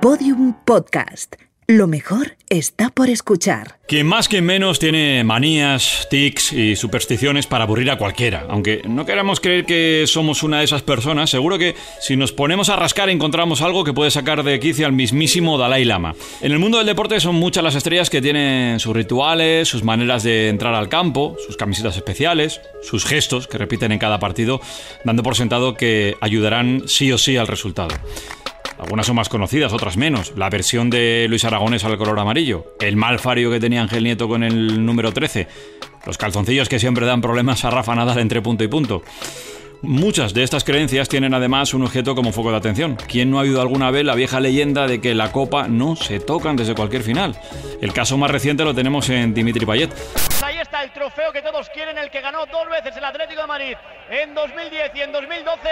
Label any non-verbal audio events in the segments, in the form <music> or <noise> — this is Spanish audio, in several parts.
Podium Podcast. Lo mejor está por escuchar. Quien más, quien menos tiene manías, tics y supersticiones para aburrir a cualquiera. Aunque no queramos creer que somos una de esas personas, seguro que si nos ponemos a rascar encontramos algo que puede sacar de quicio al mismísimo Dalai Lama. En el mundo del deporte son muchas las estrellas que tienen sus rituales, sus maneras de entrar al campo, sus camisetas especiales, sus gestos que repiten en cada partido, dando por sentado que ayudarán sí o sí al resultado. Algunas son más conocidas, otras menos. La versión de Luis Aragones al color amarillo, el mal fario que tenía Ángel Nieto con el número 13, los calzoncillos que siempre dan problemas a Rafa Nadal entre punto y punto. Muchas de estas creencias tienen además un objeto como foco de atención. ¿Quién no ha oído alguna vez la vieja leyenda de que la copa no se tocan desde cualquier final? El caso más reciente lo tenemos en Dimitri Payet. Trofeo que todos quieren, el que ganó dos veces el Atlético de Madrid en 2010 y en 2012,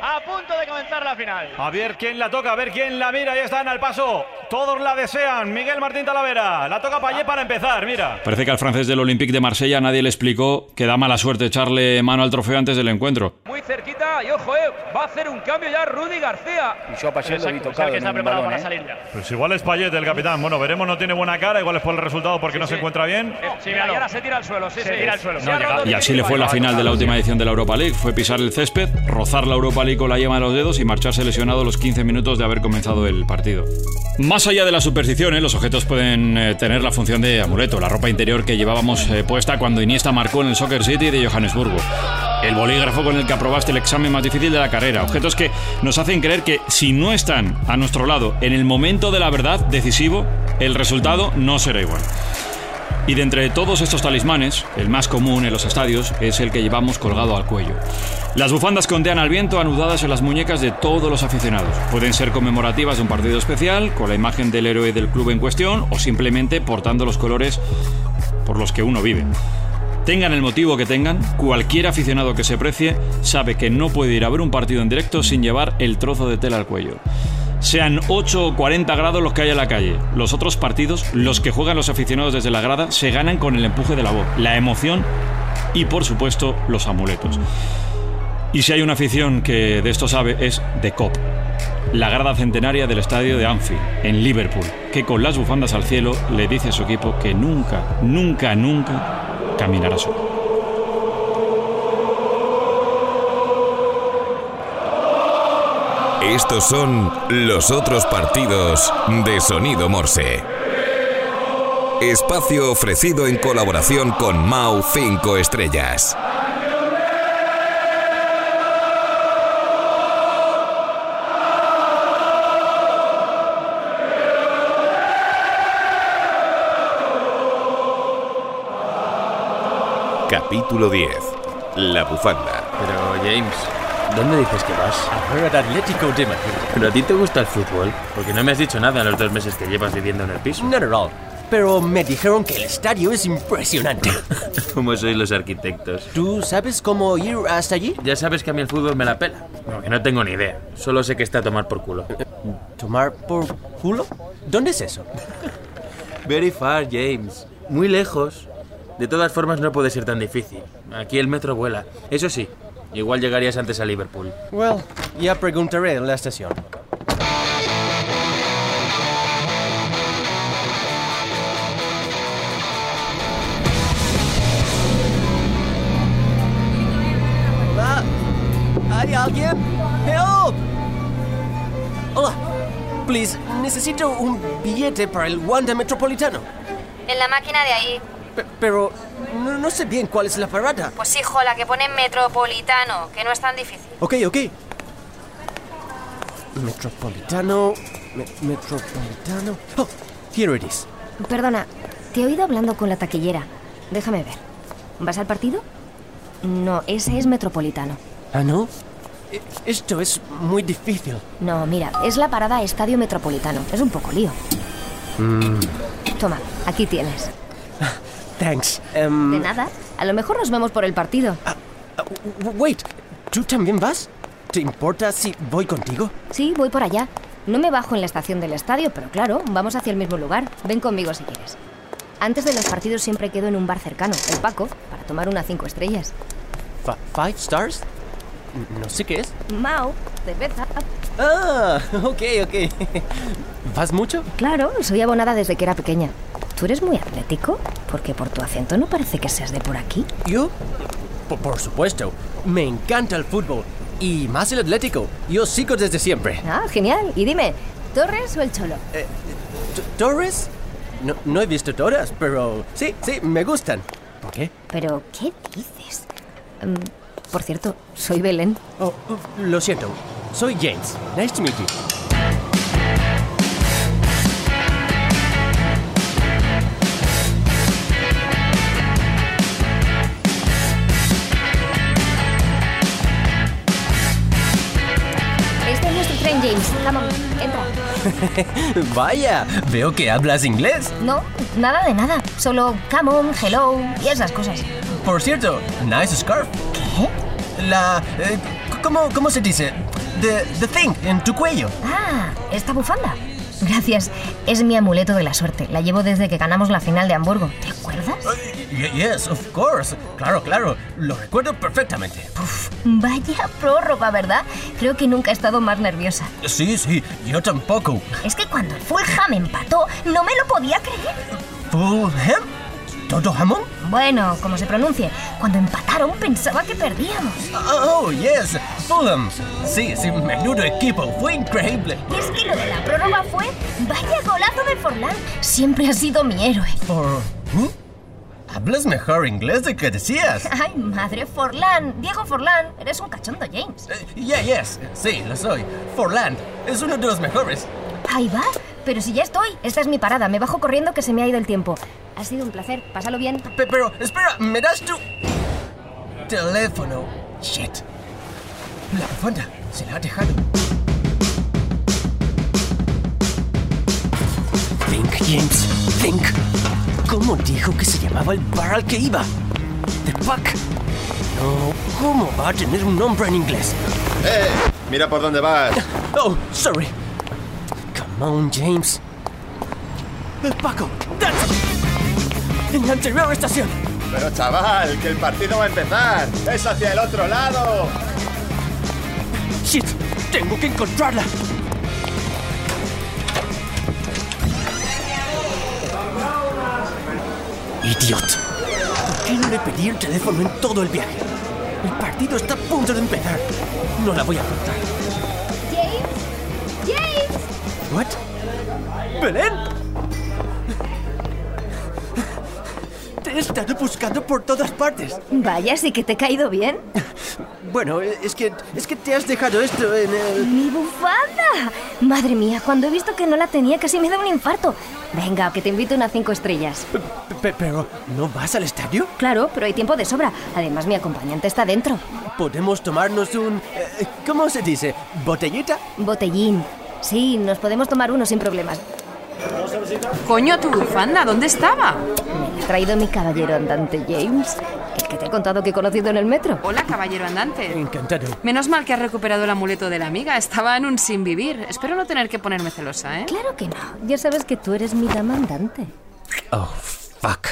a punto de comenzar la final. A ver quién la toca, a ver quién la mira, ya están al paso. Todos la desean. Miguel Martín Talavera, la toca Payet para empezar, mira. Parece que al francés del Olympique de Marsella nadie le explicó que da mala suerte echarle mano al trofeo antes del encuentro. Muy cerquita y ojo, eh, va a hacer un cambio ya Rudy García. Y yo a Payet lo vi tocado que en está un preparado balón, para ¿eh? salir ya. Pues igual es Payet el capitán. Bueno, veremos, no tiene buena cara, igual es por el resultado porque no se encuentra bien. Sí, Mira, y ahora se tira al suelo, sí, Se sí. tira al suelo. No Y así le fue la final de la última edición de la Europa League. Fue pisar el césped, rozar la Europa League con la yema de los dedos y marcharse lesionado los 15 minutos de haber comenzado el partido. Más allá de las supersticiones, los objetos pueden eh, tener la función de amuleto, la ropa interior que llevábamos eh, puesta cuando Iniesta marcó en el Soccer City de Johannesburgo. El bolígrafo con el que aprobaste el examen más difícil de la carrera. Objetos que nos hacen creer que si no están a nuestro lado en el momento de la verdad decisivo, el resultado no será igual. Y de entre todos estos talismanes, el más común en los estadios es el que llevamos colgado al cuello. Las bufandas que ondean al viento anudadas en las muñecas de todos los aficionados. Pueden ser conmemorativas de un partido especial, con la imagen del héroe del club en cuestión, o simplemente portando los colores por los que uno vive. Tengan el motivo que tengan, cualquier aficionado que se precie sabe que no puede ir a ver un partido en directo sin llevar el trozo de tela al cuello. Sean 8 o 40 grados los que haya en la calle. Los otros partidos, los que juegan los aficionados desde la grada, se ganan con el empuje de la voz, la emoción y, por supuesto, los amuletos. Y si hay una afición que de esto sabe, es The Cop, la grada centenaria del estadio de Anfield, en Liverpool, que con las bufandas al cielo le dice a su equipo que nunca, nunca, nunca caminará solo. Estos son los otros partidos de Sonido Morse. Espacio ofrecido en colaboración con Mau 5 Estrellas. Capítulo 10. La bufanda. Pero James, ¿dónde dices que vas? A ver al Atlético de Madrid. ¿Pero a ti te gusta el fútbol? Porque no me has dicho nada en los dos meses que llevas viviendo en el piso. Not at all. Pero me dijeron que el estadio es impresionante. <laughs> ¿Cómo sois los arquitectos? ¿Tú sabes cómo ir hasta allí? Ya sabes que a mí el fútbol me la pela. No, que no tengo ni idea. Solo sé que está a tomar por culo. ¿Tomar por culo? ¿Dónde es eso? <laughs> Very far, James. Muy lejos. De todas formas, no puede ser tan difícil. Aquí el metro vuela. Eso sí, igual llegarías antes a Liverpool. Well, ya preguntaré en la estación. Hola. ¿Hay alguien? Help. Hola. Please, necesito un billete para el Wanda Metropolitano. En la máquina de ahí. Pe- pero no, no sé bien cuál es la parada. Pues hijo, la que pone metropolitano, que no es tan difícil. Ok, ok. Metropolitano. me- metropolitano. Oh, here it is. Perdona, te he oído hablando con la taquillera. Déjame ver. ¿Vas al partido? No, ese es metropolitano. Ah, no. E- Esto es muy difícil. No, mira, es la parada Estadio Metropolitano. Es un poco lío. Toma, aquí tienes. Thanks. Em, De nada. A lo mejor nos vemos por el partido. uh, wait, ¿tú también vas? ¿Te importa si voy contigo? Sí, voy por allá. No me bajo en la estación del estadio, pero claro, vamos hacia el mismo lugar. Ven conmigo si quieres. Antes de los partidos siempre quedo en un bar cercano, el Paco, para tomar unas cinco estrellas. Fi- ¿Five stars? No sé qué es. Mao, cerveza. Ah, <laughs> ok, ok. <laughs> ¿Vas mucho? Claro, soy abonada desde que era pequeña. ¿Tú eres muy atlético? Porque por tu acento no parece que seas de por aquí. ¿Yo? Por, por supuesto. Me encanta el fútbol. Y más el Atlético. Yo sigo desde siempre. Ah, genial. Y dime, ¿Torres o el Cholo? Eh, ¿Torres? No, no he visto todas, pero sí, sí, me gustan. ¿Por qué? ¿Pero qué dices? Mm, por cierto, soy Belén. Oh, uh, lo siento. Soy James. Nice to meet you. James. Come on, entra. <laughs> Vaya, veo que hablas inglés. No, nada de nada. Solo come on, hello y esas cosas. Por cierto, nice scarf. ¿Qué? La... eh, ¿cómo, ¿Cómo se dice? The, the thing en tu cuello. Ah, esta bufanda. Gracias. Es mi amuleto de la suerte. La llevo desde que ganamos la final de Hamburgo. ¿Te acuerdas? Yes, of course. Claro, claro. Lo recuerdo perfectamente. Vaya prórroga, ¿verdad? Creo que nunca he estado más nerviosa. Sí, sí, yo tampoco. Es que cuando el Fulham empató, no me lo podía creer. ¿Fulham? ¿Todo jamón? Bueno, como se pronuncie, cuando empataron pensaba que perdíamos. Oh, yes, Fulham. Sí, sí, menudo equipo. Fue increíble. Y es que lo de la prórroga fue, vaya golazo de Forlán. Siempre ha sido mi héroe. ¿Por... ¿eh? Hablas mejor inglés de que decías. <laughs> Ay, madre, Forlán. Diego Forlán, eres un cachondo, James. Eh, yeah, yes, sí, lo soy. Forland es uno de los mejores. Ahí va. Pero si ya estoy, esta es mi parada. Me bajo corriendo que se me ha ido el tiempo. Ha sido un placer. Pásalo bien. Pe- pero, espera, ¿me das tu... teléfono? Shit. La bufanda se la ha dejado. Think, James, think. ¿Cómo dijo que se llamaba el bar al que iba? The Puck. No, ¿cómo va a tener un nombre en inglés? ¡Eh! Mira por dónde vas. <laughs> Oh, sorry. Come on, James. El Paco, that's it. En la anterior estación. Pero chaval, que el partido va a empezar. Es hacia el otro lado. Shit, tengo que encontrarla. Idiot. ¿Por qué no le pedí el teléfono en todo el viaje? El partido está a punto de empezar. No la voy a encontrar. James. James. ¿What? ¿Belén? Te he estado buscando por todas partes. Vaya, sí que te he caído bien. <laughs> Bueno, es que es que te has dejado esto en el. ¡Mi bufanda! Madre mía, cuando he visto que no la tenía casi me da un infarto. Venga, que te invito a unas cinco estrellas. Pe- pero ¿no vas al estadio? Claro, pero hay tiempo de sobra. Además, mi acompañante está dentro. Podemos tomarnos un eh, ¿cómo se dice? ¿Botellita? Botellín. Sí, nos podemos tomar uno sin problemas. Coño, tu bufanda, ¿dónde estaba? Me la ha traído mi caballero andante, James. Que te he contado que he conocido en el metro. Hola, caballero andante. Encantado. Menos mal que has recuperado el amuleto de la amiga. Estaba en un sin vivir. Espero no tener que ponerme celosa, ¿eh? Claro que no. Ya sabes que tú eres mi dama andante. Oh, fuck.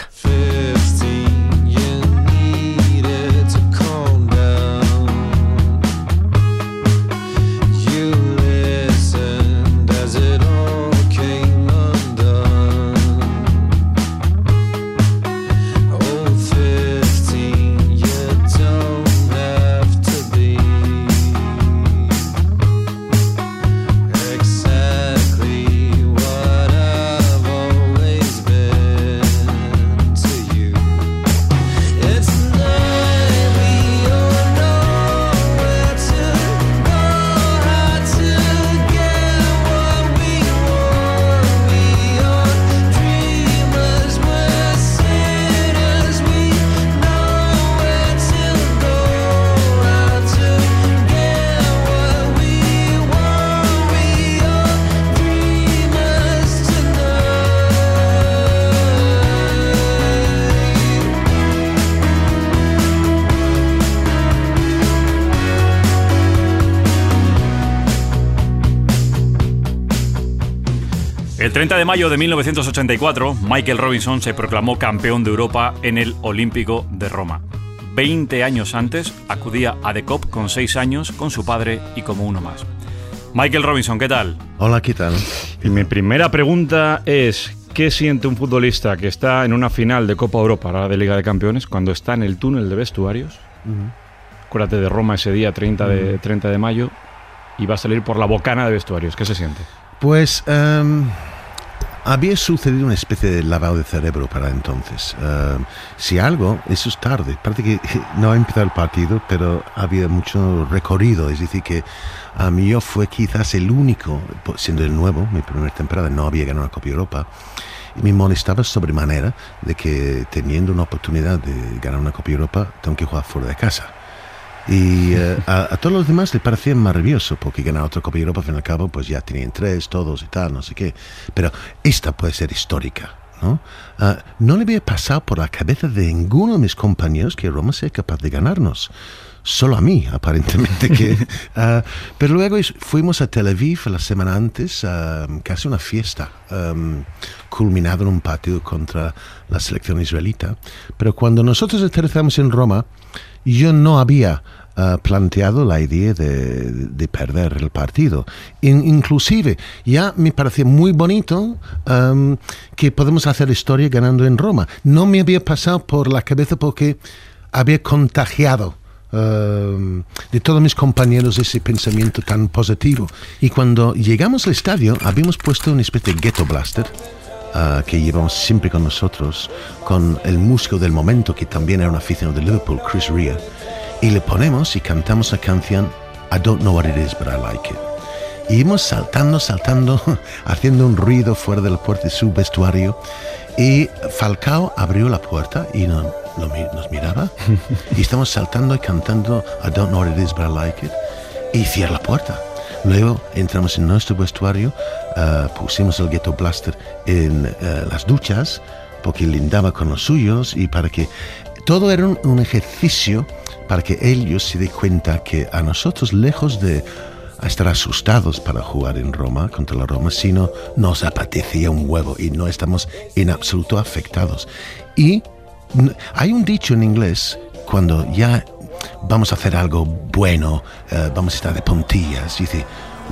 30 de mayo de 1984, Michael Robinson se proclamó campeón de Europa en el Olímpico de Roma. 20 años antes, acudía a The Cop con 6 años, con su padre y como uno más. Michael Robinson, ¿qué tal? Hola, ¿qué tal? Y mi primera pregunta es, ¿qué siente un futbolista que está en una final de Copa Europa, ahora de Liga de Campeones, cuando está en el túnel de vestuarios? Acuérdate de Roma ese día, 30 de, 30 de mayo, y va a salir por la bocana de vestuarios. ¿Qué se siente? Pues em, había sucedido una especie de lavado de cerebro para entonces. Em, si algo, eso es tarde. Parece que <laughs> no ha empezado el partido, pero había mucho recorrido. Es decir, que a mí yo fue quizás el único, siendo el nuevo, mi primera temporada, no había ganado la Copa Europa. Y me molestaba sobremanera de que teniendo una oportunidad de ganar una Copa Europa, tengo que jugar fuera de casa. Y eh, a, todos los demás les parecía maravilloso, porque ganar otra Copa de Europa, al fin y al cabo, pues ya tenían tres, todos y tal, no sé qué. Pero esta puede ser histórica. ¿no? Ah, no le había pasado por la cabeza de ninguno de mis compañeros que Roma sea capaz de ganarnos. Solo a mí, aparentemente. que, <laughs> ah, pero luego fuimos a Tel Aviv la semana antes, uh, casi una fiesta, um, culminado en un partido contra la selección israelita. Pero cuando nosotros aterrizamos en Roma, yo no había planteado la idea de, perder el partido. inclusive, ya me parecía muy bonito um, que podemos hacer historia ganando en Roma. No me había pasado por la cabeza porque había contagiado um, de todos mis compañeros ese pensamiento tan positivo. Y cuando llegamos al estadio, habíamos puesto una especie de ghetto blaster. Uh, que llevamos siempre con nosotros, con el músico del momento, que también era un aficionado de Liverpool, Chris Rea y le ponemos y cantamos la canción I don't know what it is, but I like it. Y íbamos saltando, saltando, <laughs> haciendo un ruido fuera de la puerta de su vestuario. Y Falcao abrió la puerta y nos miraba. <laughs> y estamos saltando y cantando I don't know what it is, but I like it. Y cierra la puerta. Luego entramos en nuestro vestuario, uh, pusimos el Ghetto Blaster en uh, las duchas, porque lindaba con los suyos y para que todo era un ejercicio para que ellos se den cuenta que a nosotros, lejos de estar asustados para jugar en Roma, contra la Roma, sino nos apetecía un huevo y no estamos en absoluto afectados. Y hay un dicho en inglés, cuando ya vamos a hacer algo bueno, eh, vamos a estar de puntillas, dice,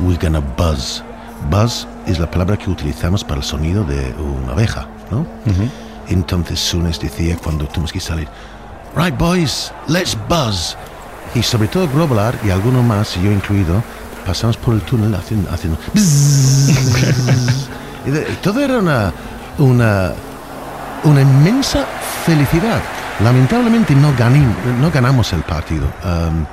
we're gonna buzz. Buzz es la palabra que utilizamos para el sonido de una abeja, ¿no? Entonces Sunes decía cuando tuvimos que salir, Right, boys, let's buzz. Y sobre todo Grovelar y alguno más, yo incluido, pasamos por el túnel haciendo. <laughs> todo era una, una, una inmensa felicidad. Lamentablemente no, no ganamos el partido. Um,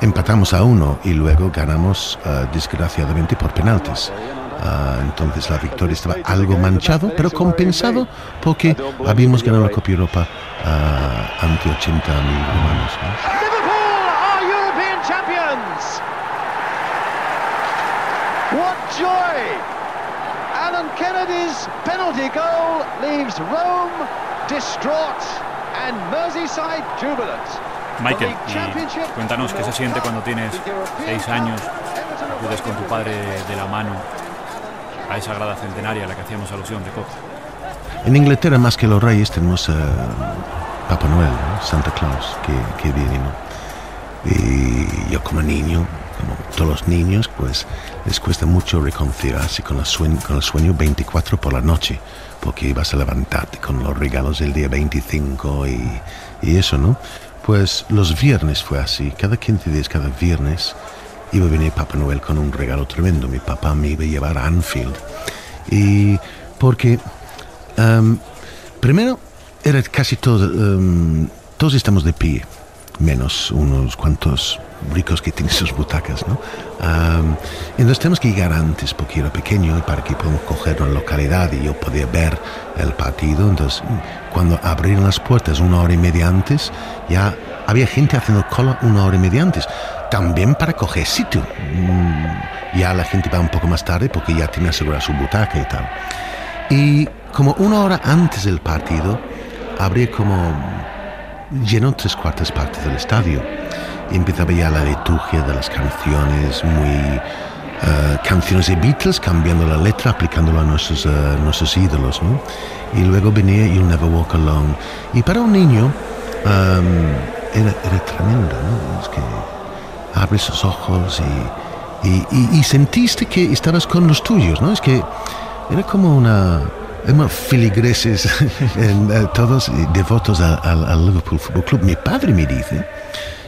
empatamos a uno y luego ganamos uh, desgraciadamente por penaltis. Uh, entonces la victoria estaba algo manchado, pero compensado porque habíamos ganado la Copa Europa uh, ante 80.000 humanos. ¿no? Liverpool are European champions. What joy! Alan Kennedy's penalty goal leaves Rome distraught and Merseyside jubilant. Michael, y cuéntanos qué se siente cuando tienes seis años, acudes con tu padre de la mano a esa grada centenaria a la que hacíamos alusión de Copa. En Inglaterra, más que los reyes, tenemos a Papá Noel, Santa Claus, que, que viene. Y yo como niño, como todos los niños, pues les cuesta mucho reconciliarse con el, sueño, con el sueño 24 por la noche, porque vas a levantarte con los regalos del día 25 y, y eso, ¿no? Pues los viernes fue así, cada 15 días, cada viernes, iba a venir Papá Noel con un regalo tremendo. Mi papá me iba a llevar a Anfield. Y porque, um, primero, era casi todo, um, todos estamos de pie, menos unos cuantos ricos que tienen sus butacas, ¿no? Um, entonces tenemos que llegar antes porque era pequeño y para que podamos coger una localidad y yo podía ver el partido. Entonces, cuando abrieron las puertas una hora y media antes, ya había gente haciendo cola una hora y media antes también para coger sitio. Mm, ya la gente va un poco más tarde porque ya tiene asegurada su butaca y tal. Y como una hora antes del partido, habría como llenó tres cuartas partes del estadio. Empezaba ya la liturgia de las canciones, muy uh, canciones de Beatles, cambiando la letra, aplicándola a nuestros, uh, nuestros ídolos. ¿no? Y luego venía You'll Never Walk Alone. Y para un niño, um, era, era tremendo, ¿no? Es que abres los ojos y, y, sentiste que estabas con los tuyos, ¿no? Es que era como una... Éramos filigreses, <laughs> eh, todos devotos al, Liverpool Football Club. Mi padre me dice,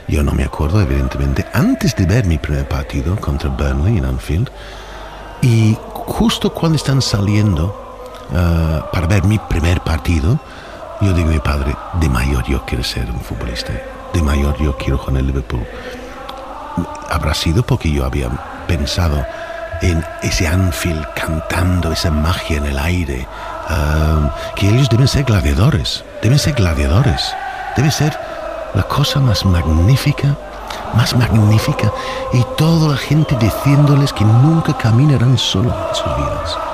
yo no me acuerdo evidentemente, antes de ver mi primer partido contra Burnley en Anfield, y justo cuando están saliendo ah, para ver mi primer partido, yo digo a mi padre, de mayor yo quiero ser un futbolista, de mayor yo quiero jugar en Liverpool. Habrá sido porque yo había pensado en ese Anfield cantando esa magia en el aire, ah, que ellos deben ser gladiadores, deben ser gladiadores, debe ser la cosa más magnífica, más magnífica, y toda la gente diciéndoles que nunca caminarán solo en sus vidas.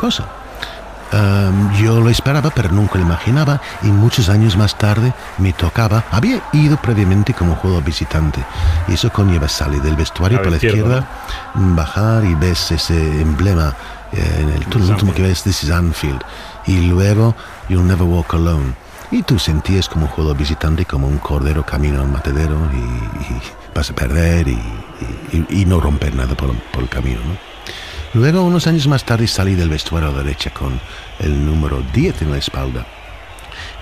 Cosa. Am, yo lo esperaba, pero nunca lo imaginaba, y muchos años más tarde me tocaba. Había ido previamente como jugador visitante, y eso conlleva salir del vestuario A la por la izquierda, izquierda, bajar y ves ese emblema eh, en el túnel, último que ves, This is Anfield, y luego You'll Never Walk Alone. Y tú sentías como jugador visitante como un cordero camino al matadero y, y vas a perder y, y- y no romper nada por, por el camino, ¿no? Luego, unos años más tarde, salí del vestuario derecha con el número 10 en la espalda.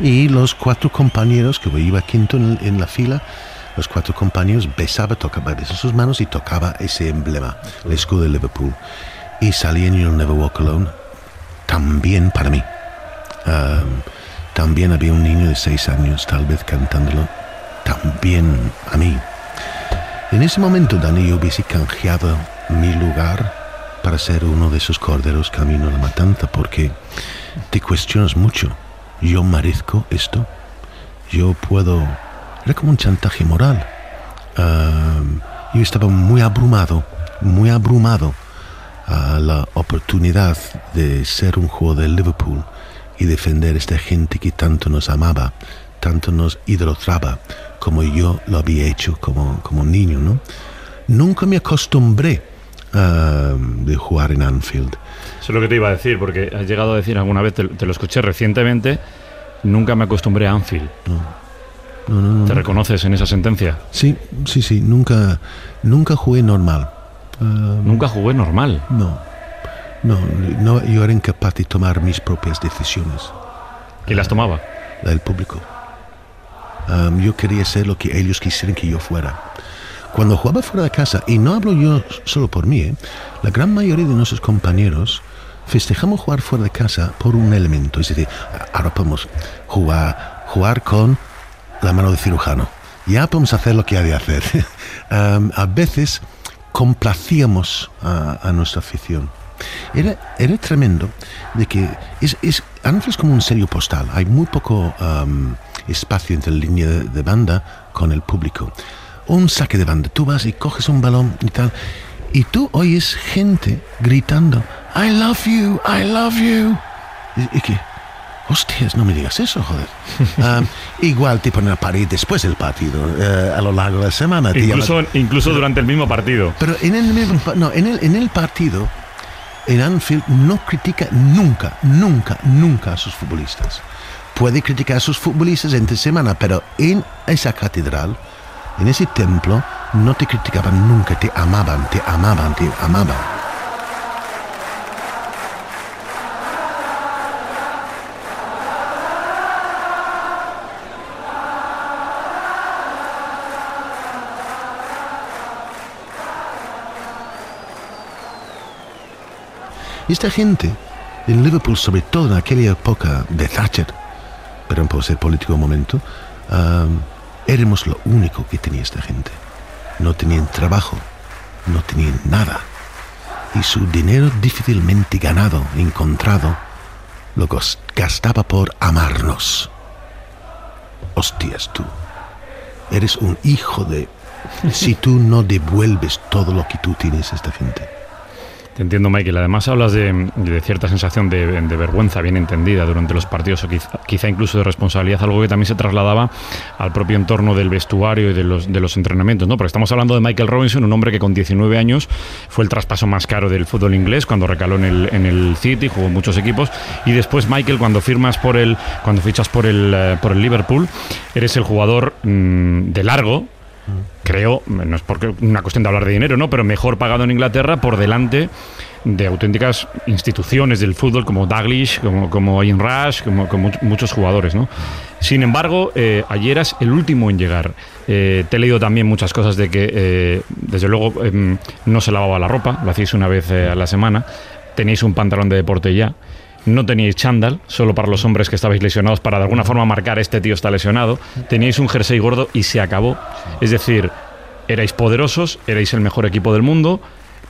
Y los cuatro compañeros, que iba quinto en, la fila, los cuatro compañeros besaba, tocaba besaba sus manos y tocaba ese emblema, el escudo de Liverpool. Y salí en You'll Never Walk Alone, también para mí. Am, también había un niño de seis años, tal vez cantándolo, también a mí. En ese momento, Dani, yo hubiese canjeado mi lugar para ser uno de esos corderos camino a la matanza, porque te cuestionas mucho. Yo merezco esto. Yo puedo. Era como un chantaje moral. Am, yo estaba muy abrumado, muy abrumado a la oportunidad de ser un jugador de Liverpool y defender a esta gente que tanto nos amaba, tanto nos idolatraba, como yo lo había hecho como, como niño, ¿no? Nunca me acostumbré ah, de jugar en Anfield. Eso es lo que te iba a decir, porque has llegado a decir alguna vez, te, te lo escuché recientemente, nunca me acostumbré a Anfield. No, no, no, ¿Te no. reconoces en esa sentencia? Sí, sí, sí, nunca, nunca jugué normal. Ah, Nunca jugué normal. No, no, no, yo era incapaz de tomar mis propias decisiones. ¿Quién las tomaba? La del público. Am, yo quería ser lo que ellos quisieran que yo fuera. Cuando jugaba fuera de casa, y no hablo yo solo por mí, ¿eh? la gran mayoría de nuestros compañeros festejamos jugar fuera de casa por un elemento. Es decir, ahora podemos jugar, jugar con la mano de cirujano. Ya podemos hacer lo que hay de hacer. <laughs> Am, a veces complacíamos a, a nuestra afición. Era, era tremendo de que es, es, es como un sello postal. Hay muy poco am, espacio entre la línea de, de banda con el público. Un saque de banda. Tú vas y coges un balón y tal. Y tú oyes gente gritando, I love you, I love you. ¿Y, y qué? Hostias, no me digas eso, joder. Am, <laughs> igual te ponen a parir después del partido, eh, a lo largo de la semana. Incluso, incluso durante el mismo partido. pero en el, mismo no, en el, en el partido, en Anfield no critica nunca, nunca, nunca a sus futbolistas. Puede criticar a sus futbolistas entre semana, pero en esa catedral, en ese templo, no te criticaban nunca, te amaban, te amaban, te amaban. Y esta gente en Liverpool, sobre todo en aquella época de Thatcher, pero puedo ser político momento, am, éramos lo único que tenía esta gente. No tenían trabajo, no tenían nada. y su dinero difícilmente ganado, encontrado, lo gastaba por amarnos. Hostias tú, eres un hijo de... <laughs> Si tú no devuelves todo lo que tú tienes a esta gente. Entiendo, Michael. Además, hablas de, cierta sensación de, vergüenza bien entendida durante los partidos o quizá, quizá incluso de responsabilidad, algo que también se trasladaba al propio entorno del vestuario y de los, de los entrenamientos, ¿no? Porque estamos hablando de Michael Robinson, un hombre que con 19 años fue el traspaso más caro del fútbol inglés cuando recaló en el, en el City, jugó en muchos equipos, y después, Michael, cuando firmas por el, cuando fichas por el, eh, por el Liverpool, eres el jugador mm, de largo, creo, no es porque una cuestión de hablar de dinero, ¿no? Pero mejor pagado en Inglaterra por delante de auténticas instituciones del fútbol como Daglish, como, como Ian Rush, como, como much- muchos jugadores, ¿no? Sin embargo, eh, ayer eras el último en llegar. Eh, te he leído también muchas cosas de que, eh, desde luego, em, no se lavaba la ropa, lo hacíais una vez eh, a la semana, tenéis un pantalón de deporte ya, no teníais chándal, solo para los hombres que estabais lesionados, para de alguna forma marcar este tío está lesionado. Teníais un jersey gordo y se acabó. Es decir, erais poderosos, erais el mejor equipo del mundo,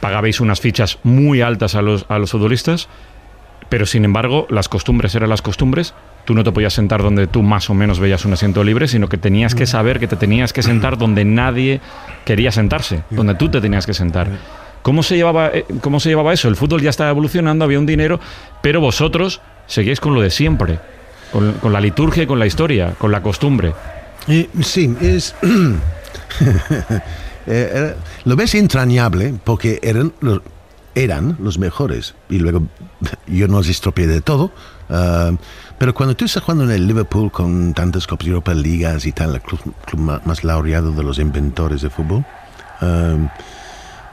pagabais unas fichas muy altas a los, a los futbolistas, pero sin embargo las costumbres eran las costumbres. Tú no te podías sentar donde tú más o menos veías un asiento libre, sino que tenías que saber que te tenías que sentar donde nadie quería sentarse, donde tú te tenías que sentar. ¿Cómo se, llevaba, eh, ¿Cómo se llevaba eso? El fútbol ya estaba evolucionando, había un dinero, pero vosotros seguíais con lo de siempre, con, con la liturgia y con la historia, con la costumbre. Eh, sí, es... <coughs> Eh, era- lo ves entrañable porque eran los, eran los mejores y luego yo no los estropeé de todo. ah, pero cuando tú estás jugando en el Liverpool con tantas Copas de Europa, ligas y tal, el club, club más laureado de los inventores de fútbol, y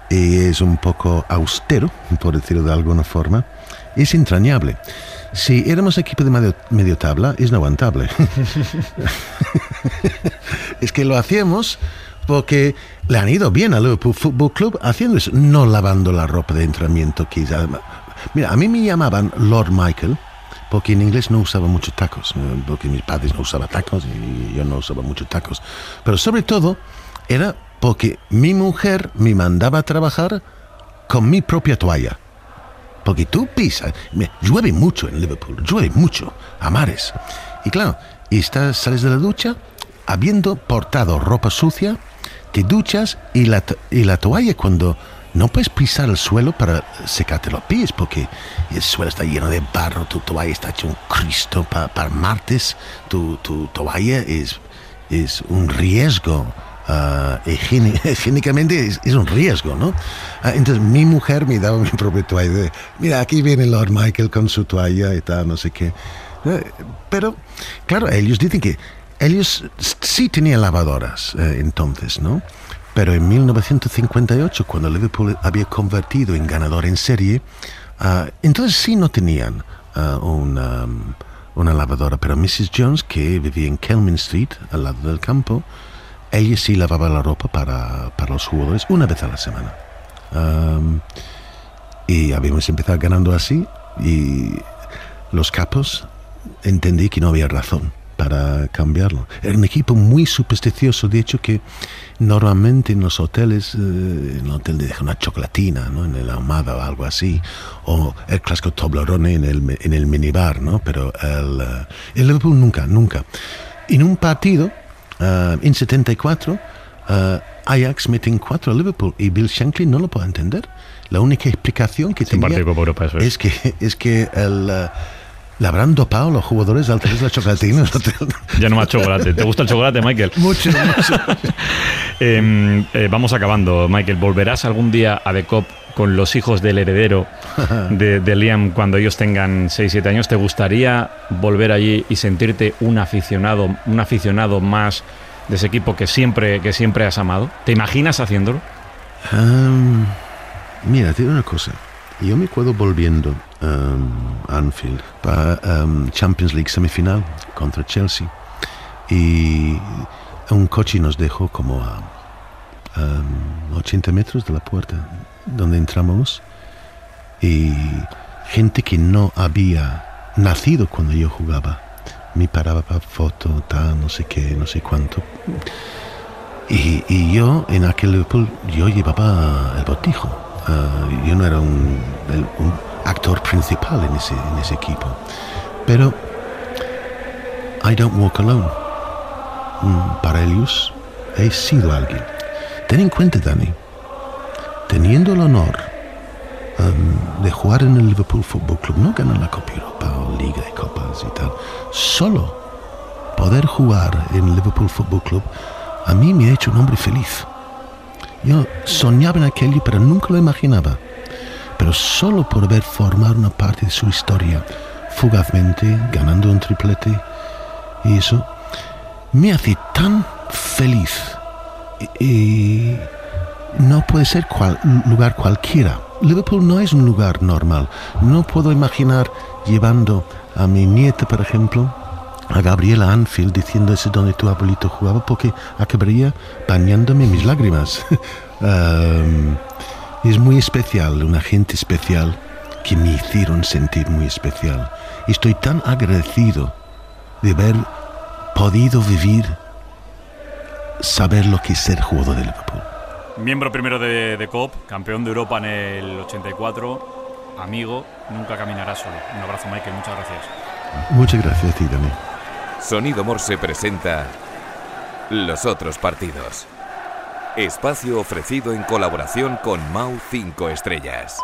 es un poco austero, por decirlo de alguna forma, es entrañable. Si éramos equipo de medio, medio tabla, es no aguantable. <laughs> <laughs> es que lo hacíamos porque le han ido bien al Liverpool Football Club haciendo eso, no lavando la ropa de entrenamiento. Ya- Mira, a mí me llamaban Lord Michael porque en inglés no usaba muchos tacos, eh, porque mis padres no usaban tacos y yo no usaba muchos tacos. Pero sobre todo era porque mi mujer me mandaba a trabajar con mi propia toalla. Porque tú pisas, llueve mucho en Liverpool, llueve mucho, a mares. Y claro, y sales de la ducha habiendo portado ropa sucia, te duchas y la, y la toalla cuando no puedes pisar el suelo para secarte los pies porque el suelo está lleno de barro, tu toalla está hecho un Cristo pa- para martes, tu, tu toalla es, es un riesgo. Ah, higiene- higiénicamente <laughs> es, un riesgo, ¿no? Ah, entonces mi mujer me daba mi propia toalla. de, Mira, aquí viene Lord Michael con su toalla y tal, no sé qué. Eh, Pero, claro, ellos dicen que ellos sí tenían lavadoras eh, entonces, ¿no? Pero en 1958, cuando Liverpool había convertido en ganador en serie, ah, entonces sí no tenían ah, una, lavadora. Pero Mrs. Jones, que vivía en Kelman Street, al lado del campo, ella sí lavaba la ropa para, para los jugadores una vez a la semana. Am, y habíamos empezado ganando así y los capos entendí que no había razón para cambiarlo. Era un equipo muy supersticioso, de hecho que normalmente en los hoteles, eh, en el hotel dejan una chocolatina, ¿no? En el ahumada o algo así, o el clásico Toblerone en el, en el minibar, ¿no? Pero el, eh, el Liverpool nunca, nunca. En un partido, eh, en 74, eh, Ajax mete en cuatro a Liverpool y Bill Shankly no lo puede entender. La única explicación que un tenía Europa, es. es que, es que el, le habrán dopado los jugadores al tener la chocolatina. <laughs> Ya no más chocolate. ¿Te gusta el chocolate, Michael? <laughs> Mucho, mucho. <laughs> Eh, eh, vamos acabando, Michael. ¿Volverás algún día a The Cop con los hijos del heredero de, de Liam cuando ellos tengan 6-7 años? ¿Te gustaría volver allí y sentirte un aficionado, un aficionado más de ese equipo que siempre, que siempre has amado? ¿Te imaginas haciéndolo? Mira, digo una cosa. Yo me acuerdo volviendo am, a Anfield para am, Champions League semifinal contra Chelsea y un coche nos dejó como a am, 80 metros de la puerta donde entramos y gente que no había nacido cuando yo jugaba me paraba para foto, tal, no sé qué, no sé cuánto. Y, y yo en aquel Liverpool, yo llevaba el botijo. Uh, yo no era un, actor principal en ese, equipo. Pero I don't walk alone. Mm, Para ellos he sido alguien. Ten en cuenta, Dani, teniendo el honor um, de jugar en el Liverpool Football Club, no ganar la Copa Europa o Liga de Copas y tal, solo poder jugar en el Liverpool Football Club a mí me ha hecho un hombre feliz. Yo soñaba en aquello, pero nunca lo imaginaba. Pero solo por haber formado una parte de su historia, fugazmente, ganando un triplete, y eso, me hace tan feliz. Y, y no puede ser cual- lugar cualquiera. Liverpool no es un lugar normal. No puedo imaginar llevando a mi nieta, por ejemplo, a Gabriela Anfield diciendo ese donde tu abuelito jugaba porque acabaría bañándome mis lágrimas. Um, <laughs> es muy especial, una gente especial que me hicieron sentir muy especial. Y estoy tan agradecido de haber podido vivir, saber lo que es ser jugador de Liverpool. Miembro primero de, de COP, campeón de Europa en el 84, amigo, nunca caminará solo. Un abrazo, Michael, muchas gracias. Muchas gracias a ti, Dani. Sonido Morse presenta Los otros partidos. Espacio ofrecido en colaboración con Mau 5 Estrellas.